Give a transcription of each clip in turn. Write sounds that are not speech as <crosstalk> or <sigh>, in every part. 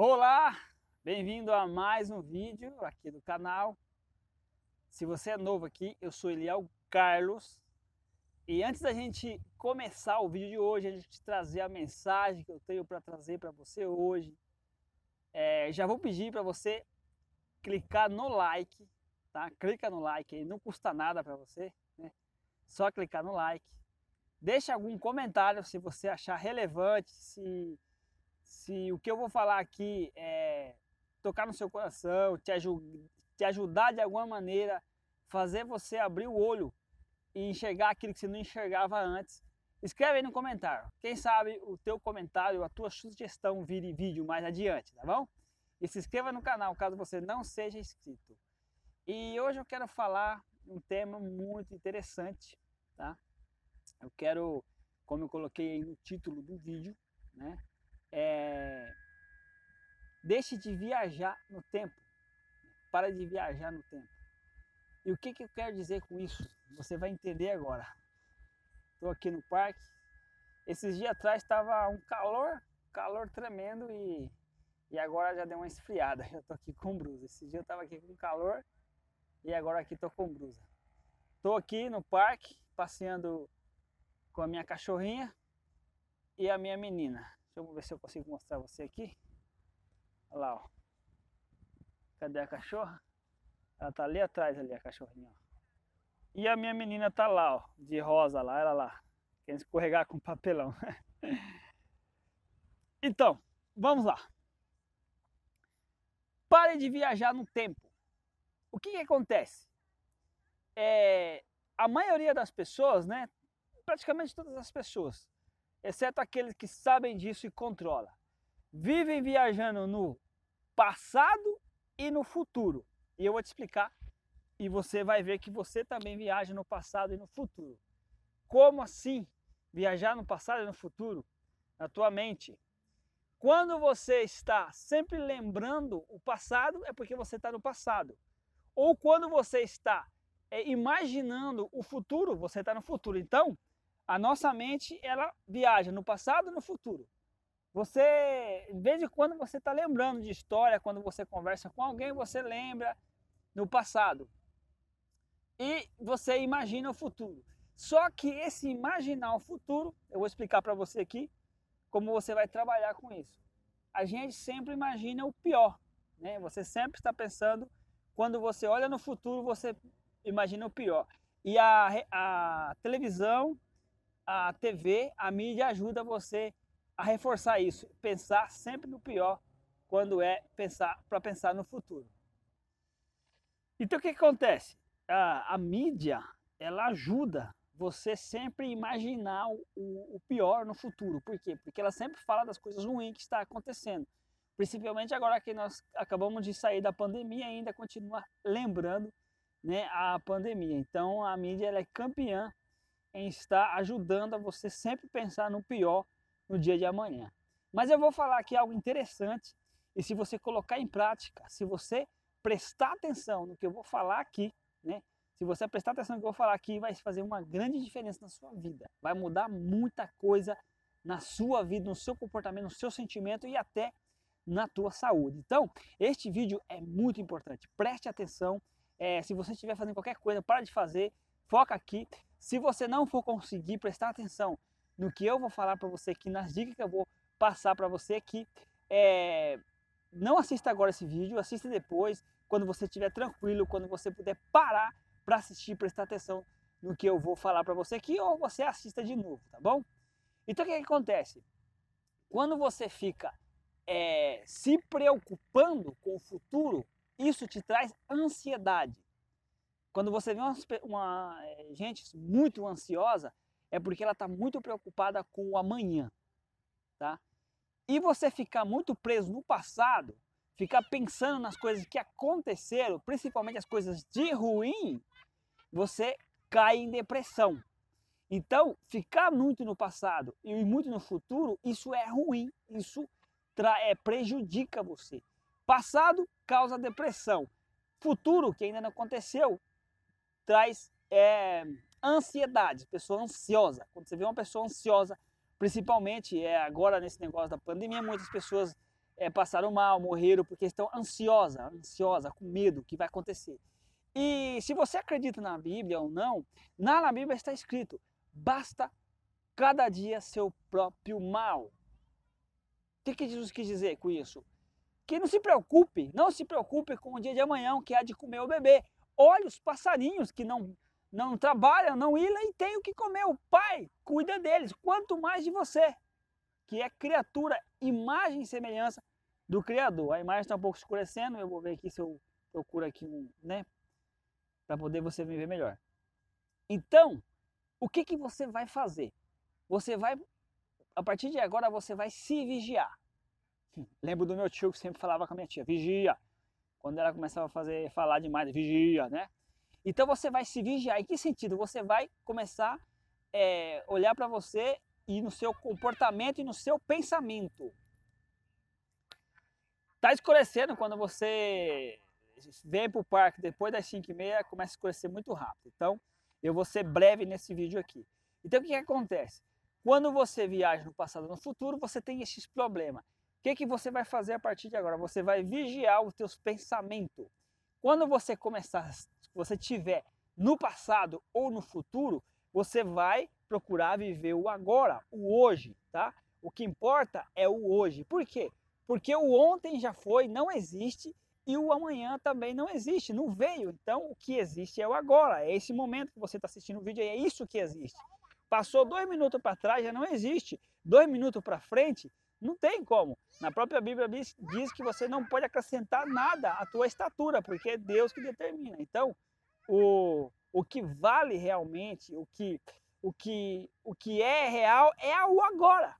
Olá, bem-vindo a mais um vídeo aqui do canal. Se você é novo aqui, eu sou Eliel Carlos. E antes da gente começar o vídeo de hoje, a gente trazer a mensagem que eu tenho para trazer para você hoje, é, já vou pedir para você clicar no like, tá? Clica no like aí, não custa nada para você, né? Só clicar no like. Deixa algum comentário se você achar relevante, se se o que eu vou falar aqui é tocar no seu coração, te, te ajudar de alguma maneira, fazer você abrir o olho e enxergar aquilo que você não enxergava antes, escreve aí no comentário. Quem sabe o teu comentário, a tua sugestão vire vídeo mais adiante, tá bom? E se inscreva no canal caso você não seja inscrito. E hoje eu quero falar um tema muito interessante, tá? Eu quero, como eu coloquei aí no título do vídeo, né? É, deixe de viajar no tempo. Para de viajar no tempo. E o que, que eu quero dizer com isso? Você vai entender agora. Estou aqui no parque. Esses dias atrás estava um calor, calor tremendo e, e agora já deu uma esfriada. <laughs> Já estou aqui com brusa. Esse dia eu estava aqui com calor e agora aqui estou com brusa. Estou aqui no parque passeando com a minha cachorrinha e a minha menina. Deixa eu ver se eu consigo mostrar você aqui. Olha lá, ó. Cadê a cachorra? Ela tá ali atrás, ali, a cachorrinha, ó. E a minha menina tá lá, ó, de rosa lá, ela lá. Querendo escorregar com papelão. <laughs> então, vamos lá. Pare de viajar no tempo. O que, que acontece? É, a maioria das pessoas, né? Praticamente todas as pessoas, exceto aqueles que sabem disso e controlam. Vivem viajando no passado e no futuro. E eu vou te explicar e você vai ver que você também viaja no passado e no futuro. Como assim viajar no passado e no futuro? Na tua mente. Quando você está sempre lembrando o passado, é porque você está no passado. Ou quando você está é, imaginando o futuro, você está no futuro. Então, a nossa mente, ela viaja no passado e no futuro. Você, de vez em quando você está lembrando de história, quando você conversa com alguém, você lembra no passado. E você imagina o futuro. Só que esse imaginar o futuro, eu vou explicar para você aqui como você vai trabalhar com isso. A gente sempre imagina o pior, né? Você sempre está pensando, quando você olha no futuro, você imagina o pior. E a, a televisão, a TV, a mídia ajuda você a reforçar isso, pensar sempre no pior quando é pensar para pensar no futuro. Então o que, acontece? A, a, mídia ela ajuda você sempre imaginar o, o, pior no futuro. Por quê? Porque ela sempre fala das coisas ruins que está acontecendo. Principalmente agora que nós acabamos de sair da pandemia, ainda continua lembrando né, a pandemia. Então a mídia ela é campeã em estar ajudando a você sempre pensar no pior no dia de amanhã. Mas eu vou falar aqui algo interessante e se você colocar em prática, se você prestar atenção no que eu vou falar aqui, né? Se você prestar atenção no que eu vou falar aqui, vai fazer uma grande diferença na sua vida. Vai mudar muita coisa na sua vida, no seu comportamento, no seu sentimento e até na tua saúde. Então, este vídeo é muito importante. Preste atenção. É, se você estiver fazendo qualquer coisa, para de fazer, foca aqui. Se você não for conseguir prestar atenção no que eu vou falar para você aqui, nas dicas que eu vou passar para você aqui, é... não assista agora esse vídeo, assista depois, quando você estiver tranquilo, quando você puder parar para assistir, prestar atenção no que eu vou falar para você aqui, ou você assista de novo, tá bom? Então o que, que acontece? Quando você fica é, se preocupando com o futuro, isso te traz ansiedade. Quando você vê uma, uma eh, gente muito ansiosa, é porque ela está muito preocupada com o amanhã, tá? E você ficar muito preso no passado, ficar pensando nas coisas que aconteceram, principalmente as coisas de ruim, você cai em depressão. Então, ficar muito no passado e muito no futuro, isso é ruim, isso é, prejudica você. Passado causa depressão. Futuro, que ainda não aconteceu, traz é, ansiedade, pessoa ansiosa. Quando você vê uma pessoa ansiosa, principalmente é, agora nesse negócio da pandemia, muitas pessoas é, passaram mal, morreram porque estão ansiosa, ansiosa, com medo que vai acontecer. E se você acredita na Bíblia ou não, na Bíblia está escrito: basta cada dia seu próprio mal. O que, que Jesus quis dizer com isso? Que não se preocupe, não se preocupe com o dia de amanhã, que há de comer o bebê. Olhe os passarinhos que não, não trabalham, não ilham e têm o que comer. O Pai cuida deles, quanto mais de você, que é criatura, imagem e semelhança do Criador. A imagem está um pouco escurecendo, eu vou ver aqui se eu procuro aqui um, né, para poder você me ver melhor. Então, o que, que você vai fazer? Você vai, a partir de agora, você vai se vigiar. Lembro do meu tio que sempre falava com a minha tia, vigia. Quando ela começava a fazer, falar demais, vigia, né? Então você vai se vigiar. Em que sentido? Você vai começar a é, olhar para você e no seu comportamento e no seu pensamento. Tá escurecendo quando você vem para o parque depois das 5 e meia, começa a escurecer muito rápido. Então, eu vou ser breve nesse vídeo aqui. Então, o que, que acontece? Quando você viaja no passado e no futuro, você tem esses problemas. Que, que você vai fazer a partir de agora? Você vai vigiar os teus pensamentos. Quando você começar, você tiver no passado ou no futuro, você vai procurar viver o agora, o hoje, tá? O que importa é o hoje. Por quê? Porque o ontem já foi, não existe, e o amanhã também não existe, não veio. Então, o que existe é o agora, é esse momento que você está assistindo o vídeo, é isso que existe. Passou dois minutos para trás, já não existe. Dois minutos para frente, não tem como. Na própria Bíblia diz, que você não pode acrescentar nada à tua estatura, porque é Deus que determina. Então, o, o que vale realmente, o que, o, que, o que é real é o agora.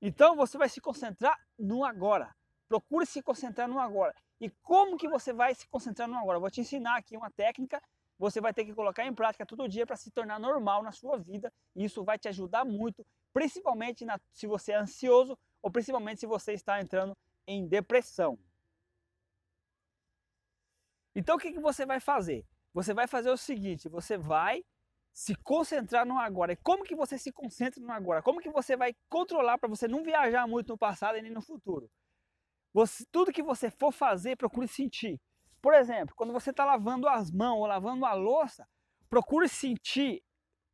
Então, você vai se concentrar no agora. Procure se concentrar no agora. E como que você vai se concentrar no agora? Vou te ensinar aqui uma técnica você vai ter que colocar em prática todo dia para se tornar normal na sua vida. E isso vai te ajudar muito, principalmente na, se você é ansioso ou principalmente se você está entrando em depressão. Então o que, que você vai fazer? Você vai fazer o seguinte, você vai se concentrar no agora. E como que você se concentra no agora? Como que você vai controlar para você não viajar muito no passado e nem no futuro? Você, tudo que você for fazer, procure sentir. Por exemplo, quando você está lavando as mãos ou lavando a louça, procure sentir,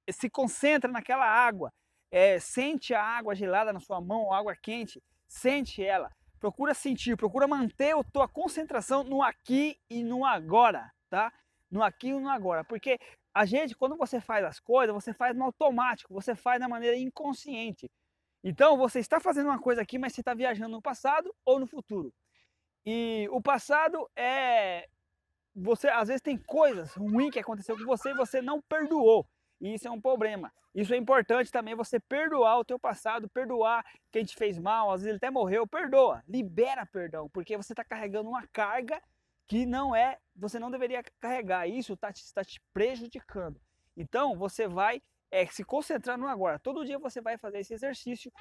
se concentra naquela água, é, sente a água gelada na sua mão água quente, sente ela. Procura sentir, procura manter a tua concentração no aqui e no agora, tá? No aqui e no agora, porque a gente, quando você faz as coisas, você faz no automático, você faz da maneira inconsciente. Então, você está fazendo uma coisa aqui, mas você está viajando no passado ou no futuro. E o passado é. Você às vezes tem coisas ruins que aconteceu com você e você não perdoou. E isso é um problema. Isso é importante também você perdoar o teu passado, perdoar quem te fez mal, às vezes ele até morreu, perdoa, libera perdão, porque você está carregando uma carga que não é, você não deveria carregar. Isso está te, tá te prejudicando. Então você vai é, se concentrar no agora. Todo dia você vai fazer esse exercício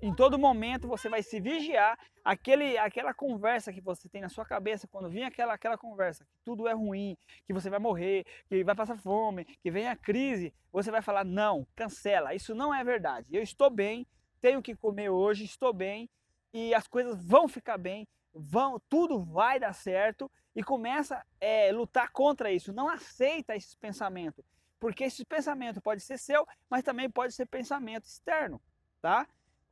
em todo momento você vai se vigiar aquele, aquela conversa que você tem na sua cabeça quando vem aquela, aquela conversa que tudo é ruim, que você vai morrer, que vai passar fome, que vem a crise, você vai falar não, cancela, isso não é verdade. Eu estou bem, tenho que comer hoje, estou bem e as coisas vão ficar bem, vão, tudo vai dar certo e começa a é, lutar contra isso. Não aceita esses pensamentos, porque esse pensamento pode ser seu, mas também pode ser pensamento externo, tá?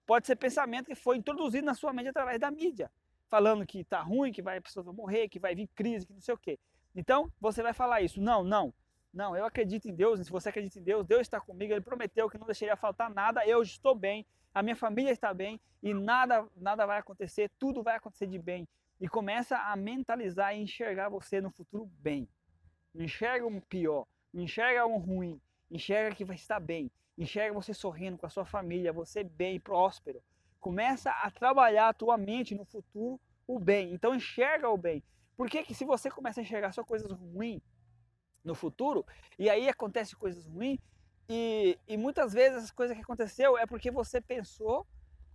Pode ser pensamento que foi introduzido na sua mente através da mídia, falando que está ruim, que vai, a pessoa morrer, que vai vir crise, que não sei o quê. Então, você vai falar isso. Não, não. Não, eu acredito em Deus. Se você acredita em Deus, Deus está comigo. Ele prometeu que não deixaria faltar nada. Eu estou bem. A minha família está bem e nada, nada vai acontecer. Tudo vai acontecer de bem. E começa a mentalizar e enxergar você no futuro bem. Não enxerga um pior, não enxerga um ruim, enxerga que vai estar bem enxerga você sorrindo com a sua família, você bem, próspero. Começa a trabalhar a tua mente no futuro o bem. Então enxerga o bem. Por que, que se você começa a enxergar só coisas ruins no futuro, e aí acontece coisas ruins, e, e muitas vezes as coisas que aconteceu é porque você pensou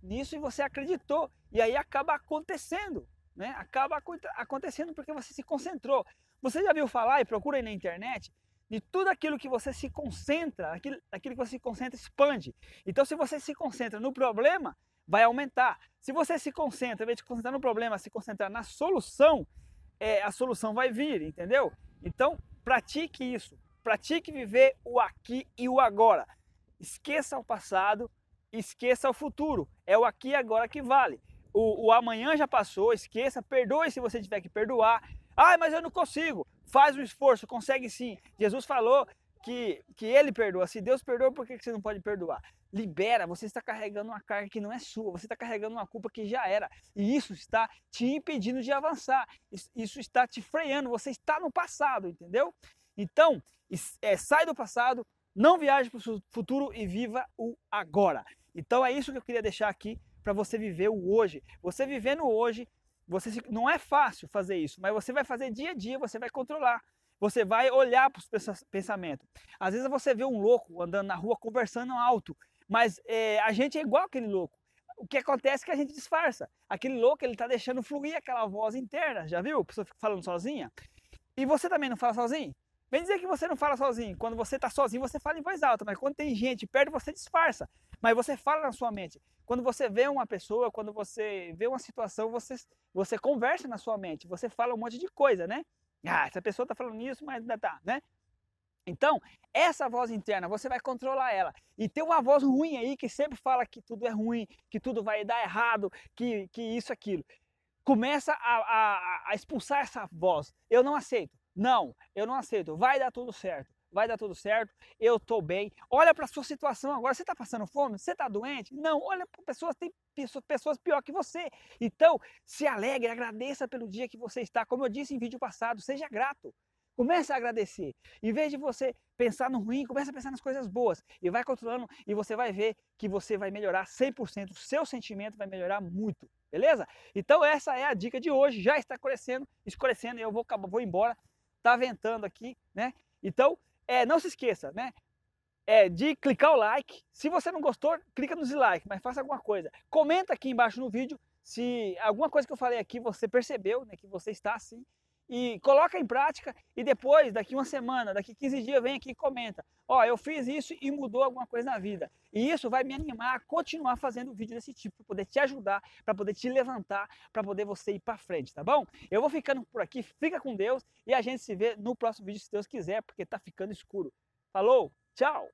nisso e você acreditou. E aí acaba acontecendo. Né? Acaba acontecendo porque você se concentrou. Você já viu falar e procura aí na internet de tudo aquilo que você se concentra, aquilo, aquilo que você se concentra expande. Então, se você se concentra no problema, vai aumentar. Se você se concentra, em vez de concentrar no problema, se concentrar na solução, é, a solução vai vir, entendeu? Então, pratique isso. Pratique viver o aqui e o agora. Esqueça o passado, esqueça o futuro. É o aqui e agora que vale. O, o amanhã já passou, esqueça, perdoe se você tiver que perdoar. Ah, mas eu não consigo. Faz um esforço, consegue sim. Jesus falou que, que ele perdoa. Se Deus perdoa, por que você não pode perdoar? Libera, você está carregando uma carga que não é sua, você está carregando uma culpa que já era. E isso está te impedindo de avançar. Isso está te freando, você está no passado, entendeu? Então, é, sai do passado, não viaje para o futuro e viva o agora. Então é isso que eu queria deixar aqui para você viver o hoje. Você vivendo hoje, você não é fácil fazer isso, mas você vai fazer dia a dia, você vai controlar. Você vai olhar para os pensamentos. Às vezes você vê um louco andando na rua conversando alto, mas é, a gente é igual aquele louco. O que acontece é que a gente disfarça. Aquele louco ele está deixando fluir aquela voz interna. Já viu? A pessoa fica falando sozinha. E você também não fala sozinho? Vem dizer que você não fala sozinho. Quando você está sozinho, você fala em voz alta, mas quando tem gente perto, você disfarça. Mas você fala na sua mente. Quando você vê uma pessoa, quando você vê uma situação, você, você conversa na sua mente. Você fala um monte de coisa, né? Ah, essa pessoa está falando isso, mas ainda tá, né? Então, essa voz interna, você vai controlar ela. E tem uma voz ruim aí que sempre fala que tudo é ruim, que tudo vai dar errado, que, que isso, aquilo. Começa a, a, a expulsar essa voz. Eu não aceito. Não, eu não aceito. Vai dar tudo certo. Vai dar tudo certo. Eu estou bem. Olha para a sua situação agora. Você está passando fome? Você está doente? Não. Olha para pessoas. Tem pessoas, pessoas pior que você. Então, se alegre, agradeça pelo dia que você está. Como eu disse em vídeo passado, seja grato. Comece a agradecer. Em vez de você pensar no ruim, comece a pensar nas coisas boas. E vai controlando e você vai ver que você vai melhorar 100%. O seu sentimento vai melhorar muito. Beleza? Então essa é a dica de hoje. Já está escurecendo, escurecendo e eu vou, vou embora. Tá ventando aqui, né? Então, é, não se esqueça, né? é, de clicar o like. Se você não gostou, clica no dislike, mas faça alguma coisa. Comenta aqui embaixo no vídeo se alguma coisa que eu falei aqui você percebeu, né, que você está assim. E coloca em prática e depois, daqui uma semana, daqui 15 dias, vem aqui e comenta. Ó, eu fiz isso e mudou alguma coisa na vida. E isso vai me animar a continuar fazendo vídeo desse tipo, para poder te ajudar, para poder te levantar, para poder você ir para frente, tá bom? Eu vou ficando por aqui, fica com Deus e a gente se vê no próximo vídeo, se Deus quiser, porque tá ficando escuro. Falou, tchau!